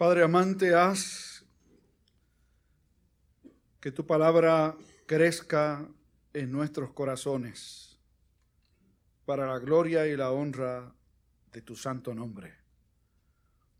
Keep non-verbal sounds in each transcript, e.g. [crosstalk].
Padre amante, haz que tu palabra crezca en nuestros corazones para la gloria y la honra de tu santo nombre.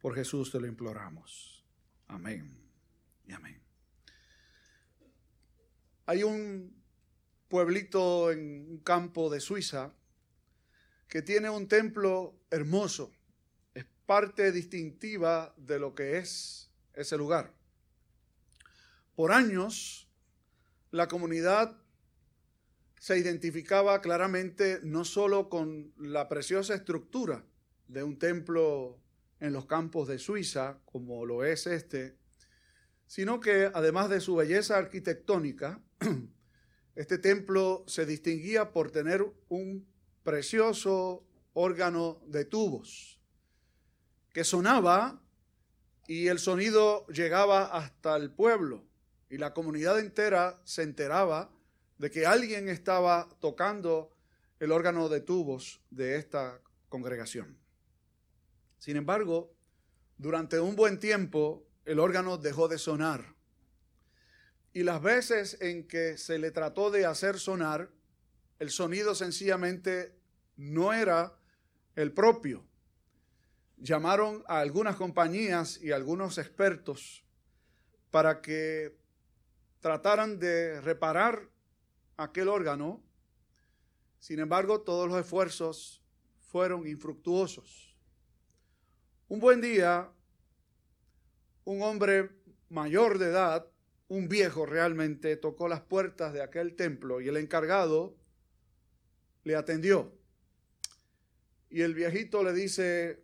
Por Jesús te lo imploramos. Amén y amén. Hay un pueblito en un campo de Suiza que tiene un templo hermoso parte distintiva de lo que es ese lugar. Por años, la comunidad se identificaba claramente no solo con la preciosa estructura de un templo en los campos de Suiza, como lo es este, sino que además de su belleza arquitectónica, [clears throat] este templo se distinguía por tener un precioso órgano de tubos que sonaba y el sonido llegaba hasta el pueblo y la comunidad entera se enteraba de que alguien estaba tocando el órgano de tubos de esta congregación. Sin embargo, durante un buen tiempo el órgano dejó de sonar. Y las veces en que se le trató de hacer sonar, el sonido sencillamente no era el propio llamaron a algunas compañías y algunos expertos para que trataran de reparar aquel órgano. Sin embargo, todos los esfuerzos fueron infructuosos. Un buen día, un hombre mayor de edad, un viejo realmente, tocó las puertas de aquel templo y el encargado le atendió. Y el viejito le dice,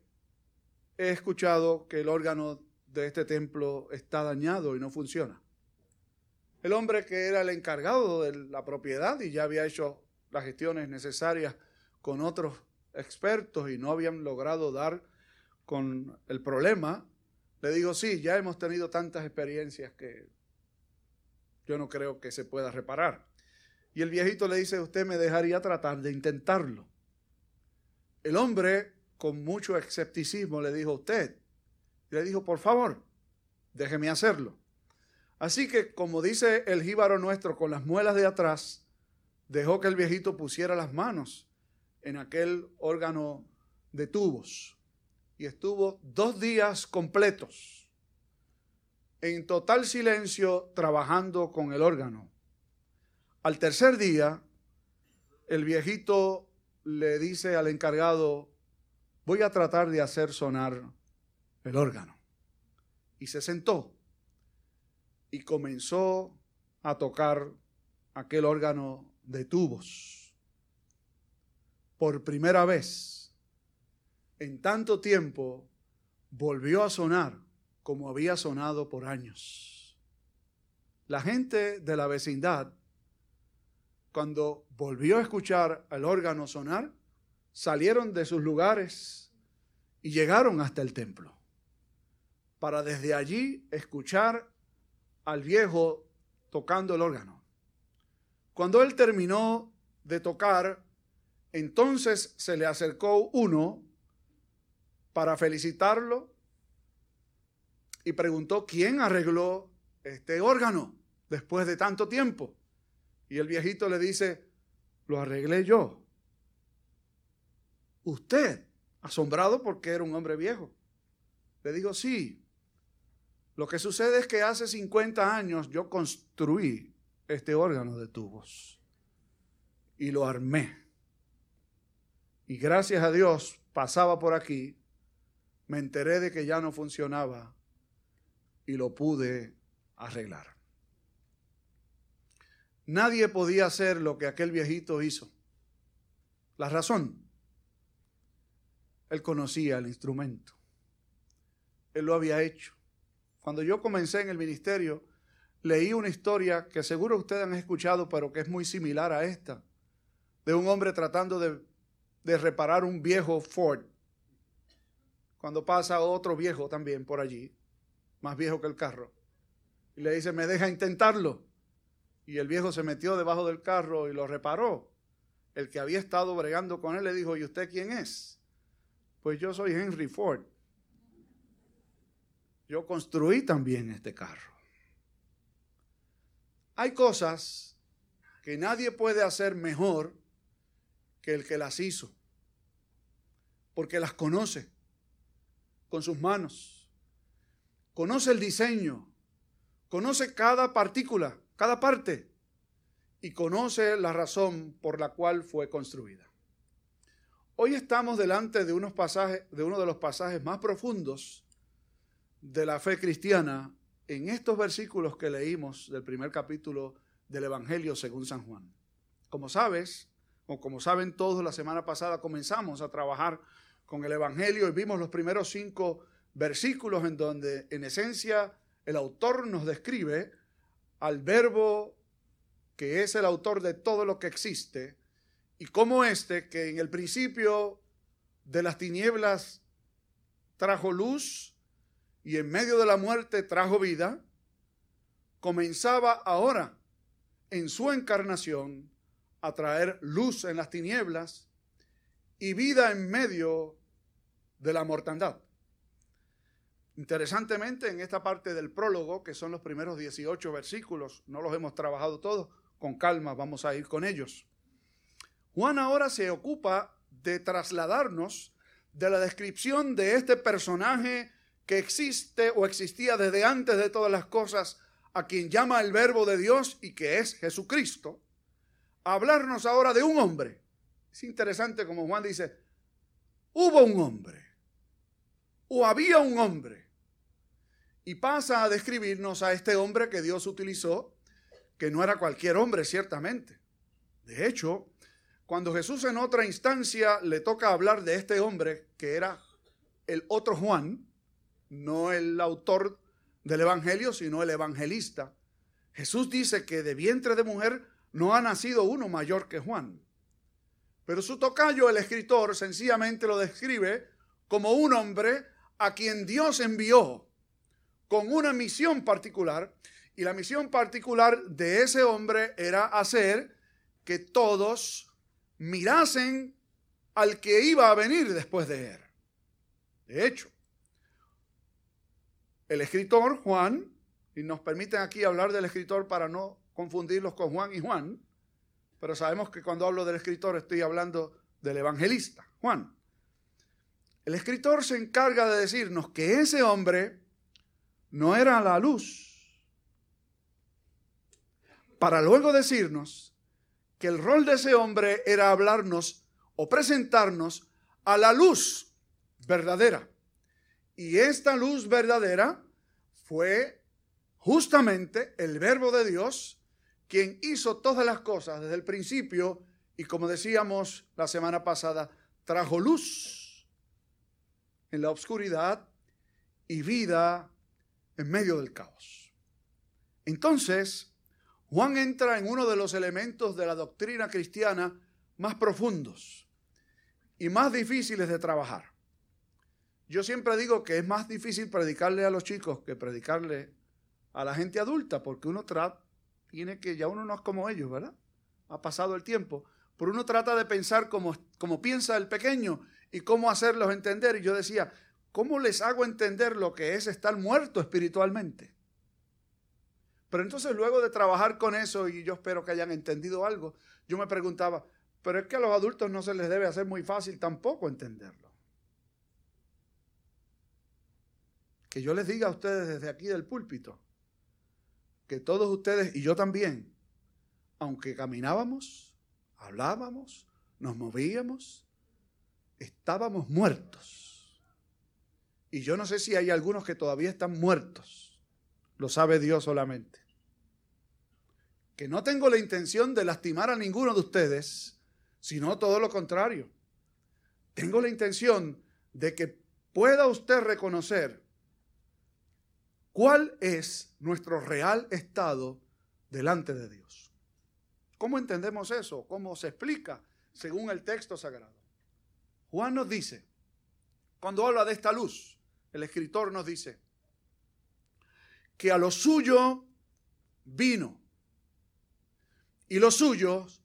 he escuchado que el órgano de este templo está dañado y no funciona. El hombre que era el encargado de la propiedad y ya había hecho las gestiones necesarias con otros expertos y no habían logrado dar con el problema, le digo, sí, ya hemos tenido tantas experiencias que yo no creo que se pueda reparar. Y el viejito le dice, usted me dejaría tratar de intentarlo. El hombre con mucho escepticismo le dijo usted. le dijo, por favor, déjeme hacerlo. Así que, como dice el jíbaro nuestro, con las muelas de atrás, dejó que el viejito pusiera las manos en aquel órgano de tubos. Y estuvo dos días completos en total silencio trabajando con el órgano. Al tercer día, el viejito le dice al encargado, voy a tratar de hacer sonar el órgano. Y se sentó y comenzó a tocar aquel órgano de tubos. Por primera vez en tanto tiempo volvió a sonar como había sonado por años. La gente de la vecindad, cuando volvió a escuchar el órgano sonar, salieron de sus lugares y llegaron hasta el templo para desde allí escuchar al viejo tocando el órgano. Cuando él terminó de tocar, entonces se le acercó uno para felicitarlo y preguntó quién arregló este órgano después de tanto tiempo. Y el viejito le dice, lo arreglé yo. Usted, asombrado porque era un hombre viejo. Le digo, sí. Lo que sucede es que hace 50 años yo construí este órgano de tubos y lo armé. Y gracias a Dios pasaba por aquí, me enteré de que ya no funcionaba y lo pude arreglar. Nadie podía hacer lo que aquel viejito hizo. La razón, él conocía el instrumento. Él lo había hecho. Cuando yo comencé en el ministerio, leí una historia que seguro ustedes han escuchado, pero que es muy similar a esta, de un hombre tratando de, reparar un viejo Ford. Cuando pasa otro viejo también por allí, más viejo que el carro, y le dice, me deja intentarlo. Y el viejo se metió debajo del carro y lo reparó. El que había estado bregando con él le dijo, ¿y usted quién es? Pues yo soy Henry Ford. yo construí también este carro. Hay cosas que nadie puede hacer mejor que el que las hizo, porque las conoce con sus manos, conoce el diseño, conoce cada partícula, cada parte, y conoce la razón por la cual fue construida. Hoy estamos delante de, unos pasajes, de uno de los pasajes más profundos de la fe cristiana en estos versículos que leímos del primer capítulo del Evangelio según San Juan. Como sabes, o como saben todos, la semana pasada comenzamos a trabajar con el Evangelio y vimos los primeros cinco versículos en donde en esencia el autor nos describe al verbo que es el autor de todo lo que existe y cómo este, que en el principio de las tinieblas trajo luz, y en medio de la muerte trajo vida, comenzaba ahora en su encarnación a traer luz en las tinieblas y vida en medio de la mortandad. Interesantemente, en esta parte del prólogo, que son los primeros 18 versículos, no los hemos trabajado todos, con calma vamos a ir con ellos. Juan ahora se ocupa de trasladarnos de la descripción de este personaje que existe o existía desde antes de todas las cosas, a quien llama el verbo de Dios y que es Jesucristo, hablarnos ahora de un hombre. Es interesante como Juan dice, hubo un hombre, o había un hombre, y pasa a describirnos a este hombre que Dios utilizó, que no era cualquier hombre, ciertamente. De hecho, cuando Jesús en otra instancia le toca hablar de este hombre, que era el otro Juan, no el autor del Evangelio, sino el evangelista. Jesús dice que de vientre de mujer no ha nacido uno mayor que Juan. Pero su tocayo, el escritor, sencillamente lo describe como un hombre a quien Dios envió con una misión particular. Y la misión particular de ese hombre era hacer que todos mirasen al que iba a venir después de él. De hecho, el escritor Juan, y nos permiten aquí hablar del escritor para no confundirlos con Juan y Juan, pero sabemos que cuando hablo del escritor estoy hablando del evangelista, Juan. El escritor se encarga de decirnos que ese hombre no era la luz, para luego decirnos que el rol de ese hombre era hablarnos o presentarnos a la luz verdadera. Y esta luz verdadera fue justamente el verbo de Dios quien hizo todas las cosas desde el principio y como decíamos la semana pasada, trajo luz en la oscuridad y vida en medio del caos. Entonces, Juan entra en uno de los elementos de la doctrina cristiana más profundos y más difíciles de trabajar. Yo siempre digo que es más difícil predicarle a los chicos que predicarle a la gente adulta, porque uno trata, tiene que, ya uno no es como ellos, ¿verdad? Ha pasado el tiempo, pero uno trata de pensar como, como piensa el pequeño y cómo hacerlos entender. Y yo decía, ¿cómo les hago entender lo que es estar muerto espiritualmente? Pero entonces luego de trabajar con eso, y yo espero que hayan entendido algo, yo me preguntaba, pero es que a los adultos no se les debe hacer muy fácil tampoco entenderlo. que yo les diga a ustedes desde aquí del púlpito, que todos ustedes y yo también, aunque caminábamos, hablábamos, nos movíamos, estábamos muertos. Y yo no sé si hay algunos que todavía están muertos, lo sabe Dios solamente. Que no tengo la intención de lastimar a ninguno de ustedes, sino todo lo contrario. Tengo la intención de que pueda usted reconocer ¿Cuál es nuestro real estado delante de Dios? ¿Cómo entendemos eso? ¿Cómo se explica según el texto sagrado? Juan nos dice, cuando habla de esta luz, el escritor nos dice, que a lo suyo vino y los suyos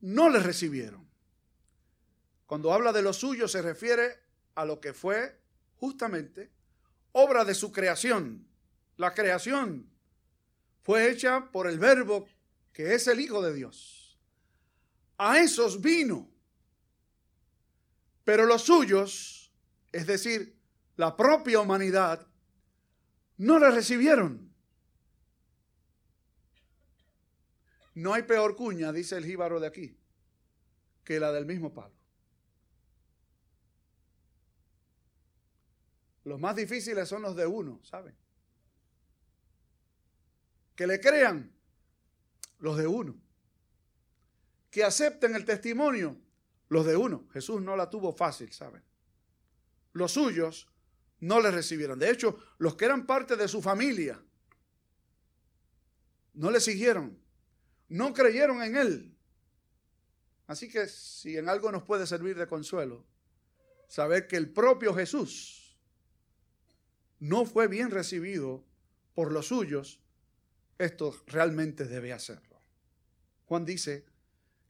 no le recibieron. Cuando habla de lo suyo se refiere a lo que fue justamente obra de su creación. La creación fue hecha por el verbo que es el Hijo de Dios. A esos vino. Pero los suyos, es decir, la propia humanidad, no le recibieron. No hay peor cuña, dice el jíbaro de aquí, que la del mismo palo. Los más difíciles son los de uno, ¿saben? Que le crean los de uno. Que acepten el testimonio los de uno. Jesús no la tuvo fácil, ¿saben? Los suyos no le recibieron. De hecho, los que eran parte de su familia no le siguieron. No creyeron en él. Así que si en algo nos puede servir de consuelo, saber que el propio Jesús no fue bien recibido por los suyos, esto realmente debe hacerlo. Juan dice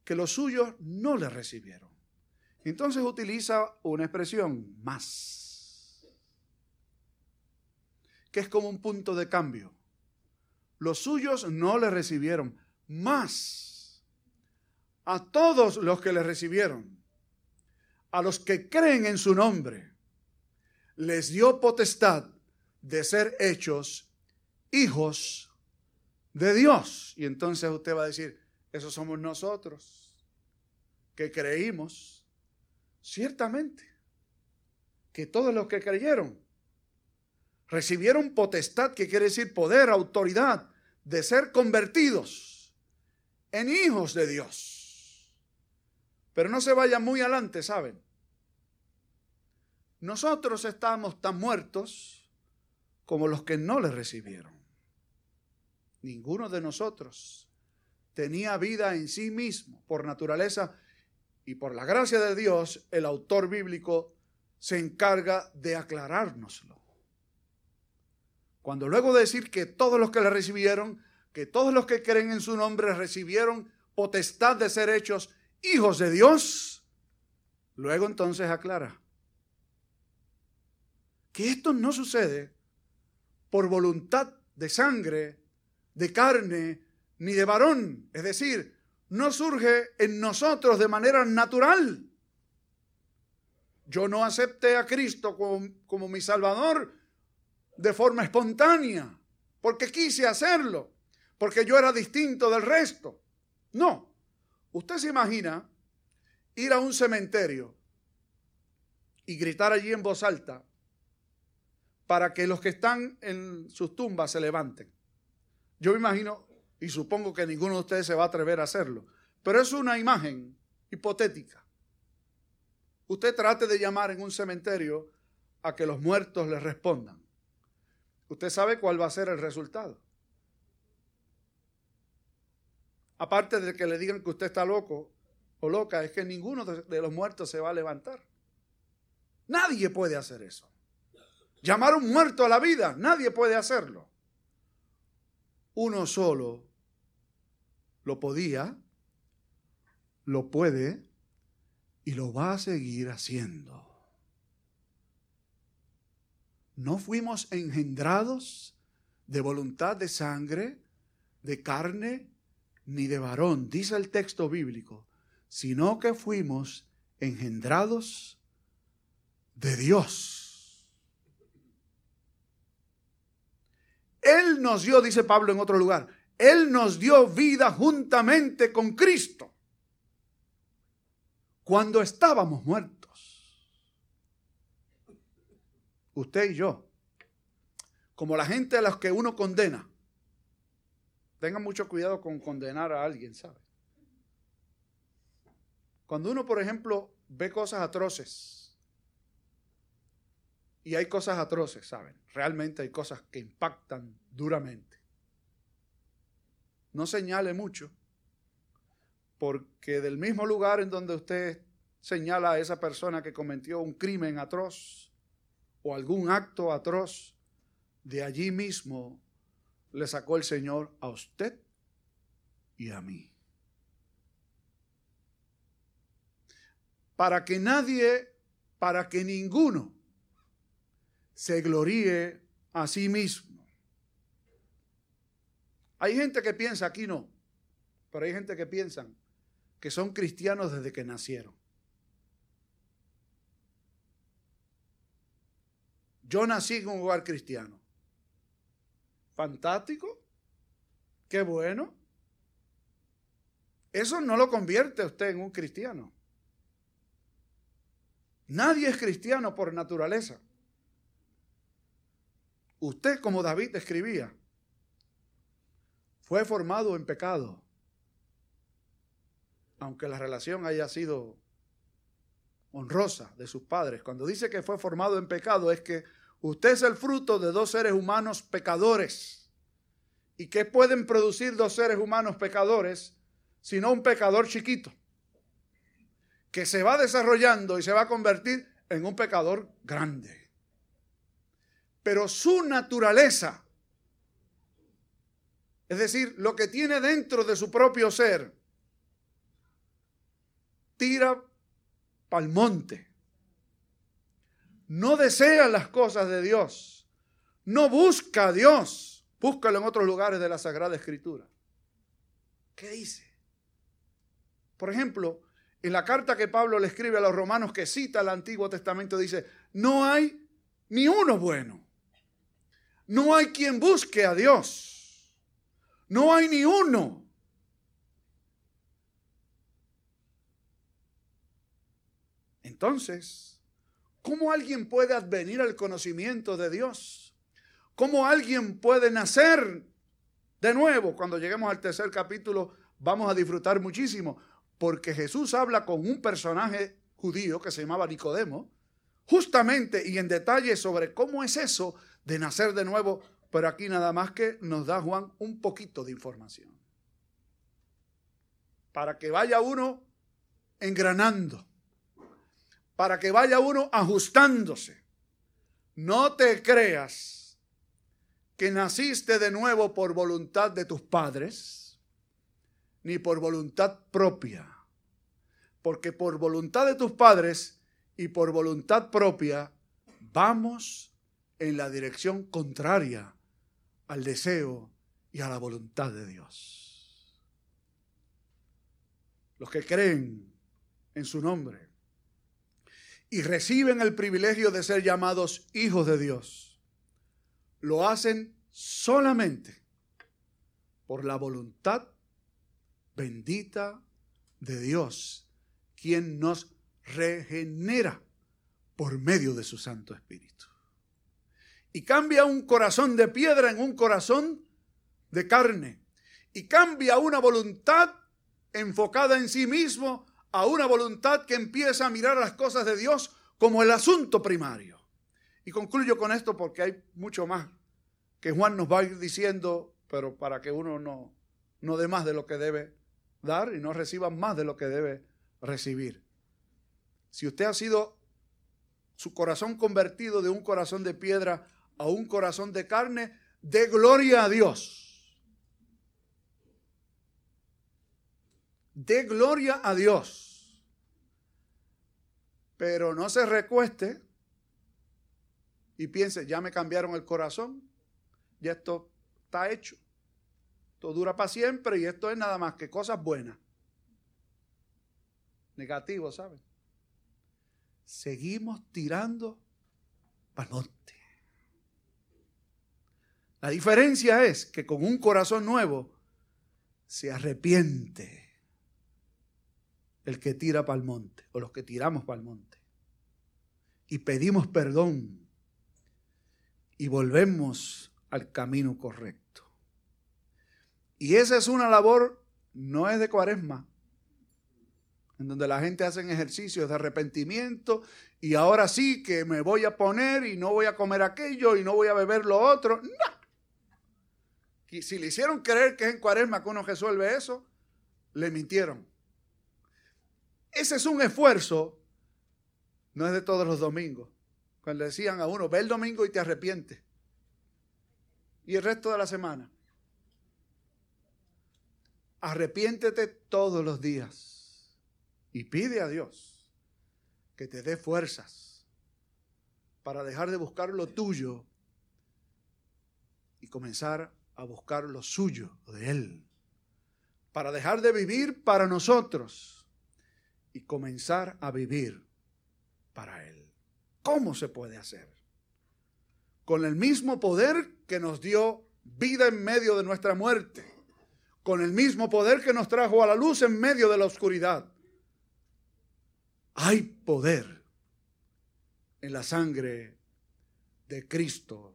que los suyos no le recibieron. Entonces utiliza una expresión más, que es como un punto de cambio. Los suyos no le recibieron, más a todos los que le recibieron, a los que creen en su nombre, les dio potestad de ser hechos hijos de Dios. Y entonces usted va a decir, esos somos nosotros, que creímos Ciertamente que todos los que creyeron recibieron potestad, que quiere decir poder, autoridad, de ser convertidos en hijos de Dios. Pero no se vayan muy adelante, ¿saben? Nosotros estamos tan muertos como los que no le recibieron. Ninguno de nosotros tenía vida en sí mismo. Por naturaleza y por la gracia de Dios, el autor bíblico se encarga de aclarárnoslo. Cuando luego de decir que todos los que le recibieron, que todos los que creen en su nombre recibieron potestad de ser hechos hijos de Dios, luego entonces aclara que esto no sucede por voluntad de sangre, de carne, ni de varón, es decir, no surge en nosotros de manera natural. Yo no acepté a Cristo como, mi Salvador de forma espontánea, porque quise hacerlo, porque yo era distinto del resto. No, usted se imagina ir a un cementerio y gritar allí en voz alta para que los que están en sus tumbas se levanten. Yo me imagino y supongo que ninguno de ustedes se va a atrever a hacerlo, pero es una imagen hipotética. Usted trate de llamar en un cementerio a que los muertos le respondan. Usted sabe cuál va a ser el resultado. Aparte de que le digan que usted está loco o loca, es que ninguno de los muertos se va a levantar. Nadie puede hacer eso. Llamar a un muerto a la vida, nadie puede hacerlo uno solo lo podía, lo puede y lo va a seguir haciendo. No fuimos engendrados de voluntad de sangre, de carne, ni de varón, dice el texto bíblico, sino que fuimos engendrados de Dios. Él nos dio, dice Pablo en otro lugar, Él nos dio vida juntamente con Cristo cuando estábamos muertos. Usted y yo, como la gente a los que uno condena. Tengan mucho cuidado con condenar a alguien, ¿sabe? Cuando uno, por ejemplo, ve cosas atroces, y hay cosas atroces, ¿saben? Realmente hay cosas que impactan duramente. No señale mucho, porque del mismo lugar en donde usted señala a esa persona que cometió un crimen atroz o algún acto atroz, de allí mismo le sacó el Señor a usted y a mí. Para que nadie, para que ninguno se gloríe a sí mismo. Hay gente que piensa, aquí no, pero hay gente que piensa que son cristianos desde que nacieron. Yo nací en un hogar cristiano. Fantástico. Qué bueno. Eso no lo convierte a usted en un cristiano. Nadie es cristiano por naturaleza. Usted, como David escribía, fue formado en pecado, aunque la relación haya sido honrosa de sus padres. Cuando dice que fue formado en pecado es que usted es el fruto de dos seres humanos pecadores. ¿Y qué pueden producir dos seres humanos pecadores sino un pecador chiquito? Que se va desarrollando y se va a convertir en un pecador grande. Pero su naturaleza, es decir, lo que tiene dentro de su propio ser, tira al monte. No desea las cosas de Dios. No busca a Dios. Búscalo en otros lugares de la Sagrada Escritura. ¿Qué dice? Por ejemplo, en la carta que Pablo le escribe a los romanos que cita el Antiguo Testamento dice, no hay ni uno bueno. No hay quien busque a Dios. No hay ni uno. Entonces, ¿cómo alguien puede advenir al conocimiento de Dios? ¿Cómo alguien puede nacer de nuevo? Cuando lleguemos al tercer capítulo vamos a disfrutar muchísimo, porque Jesús habla con un personaje judío que se llamaba Nicodemo, justamente y en detalle sobre cómo es eso de nacer de nuevo, pero aquí nada más que nos da Juan un poquito de información. Para que vaya uno engranando para que vaya uno ajustándose. No te creas que naciste de nuevo por voluntad de tus padres, ni por voluntad propia. Porque por voluntad de tus padres y por voluntad propia vamos en la dirección contraria al deseo y a la voluntad de Dios. Los que creen en su nombre y reciben el privilegio de ser llamados hijos de Dios, lo hacen solamente por la voluntad bendita de Dios, quien nos regenera por medio de su Santo Espíritu. Y cambia un corazón de piedra en un corazón de carne. Y cambia una voluntad enfocada en sí mismo a una voluntad que empieza a mirar las cosas de Dios como el asunto primario. Y concluyo con esto porque hay mucho más que Juan nos va a ir diciendo, pero para que uno no, no dé más de lo que debe dar y no reciba más de lo que debe recibir. Si usted ha sido su corazón convertido de un corazón de piedra a un corazón de carne, de gloria a Dios. De gloria a Dios. Pero no se recueste y piense, ya me cambiaron el corazón, ya esto está hecho. Esto dura para siempre y esto es nada más que cosas buenas. Negativo, ¿saben? Seguimos tirando para el. La diferencia es que con un corazón nuevo se arrepiente el que tira para el monte o los que tiramos para el monte. Y pedimos perdón y volvemos al camino correcto. Y esa es una labor, no es de cuaresma, en donde la gente hace ejercicios de arrepentimiento y ahora sí que me voy a poner y no voy a comer aquello y no voy a beber lo otro. No. Y si le hicieron creer que es en cuaresma que uno resuelve eso, le mintieron. Ese es un esfuerzo, no es de todos los domingos. Cuando decían a uno, ve el domingo y te arrepientes. Y el resto de la semana. Arrepiéntete todos los días y pide a Dios que te dé fuerzas para dejar de buscar lo tuyo y comenzar a buscar lo suyo, de Él. Para dejar de vivir para nosotros y comenzar a vivir para Él. ¿Cómo se puede hacer? Con el mismo poder que nos dio vida en medio de nuestra muerte, con el mismo poder que nos trajo a la luz en medio de la oscuridad. Hay poder en la sangre de Cristo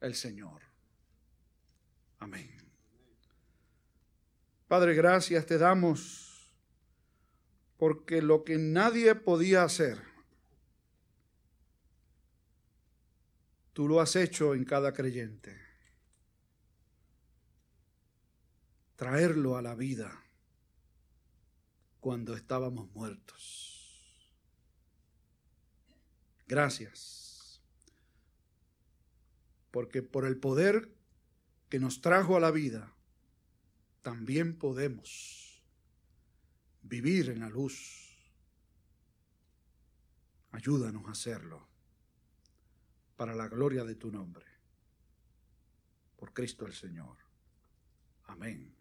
el Señor. Amén. Padre, gracias te damos porque lo que nadie podía hacer, tú lo has hecho en cada creyente. Traerlo a la vida cuando estábamos muertos. Gracias. Porque por el poder que nos trajo a la vida, también podemos vivir en la luz. Ayúdanos a hacerlo para la gloria de tu nombre. Por Cristo el Señor. Amén.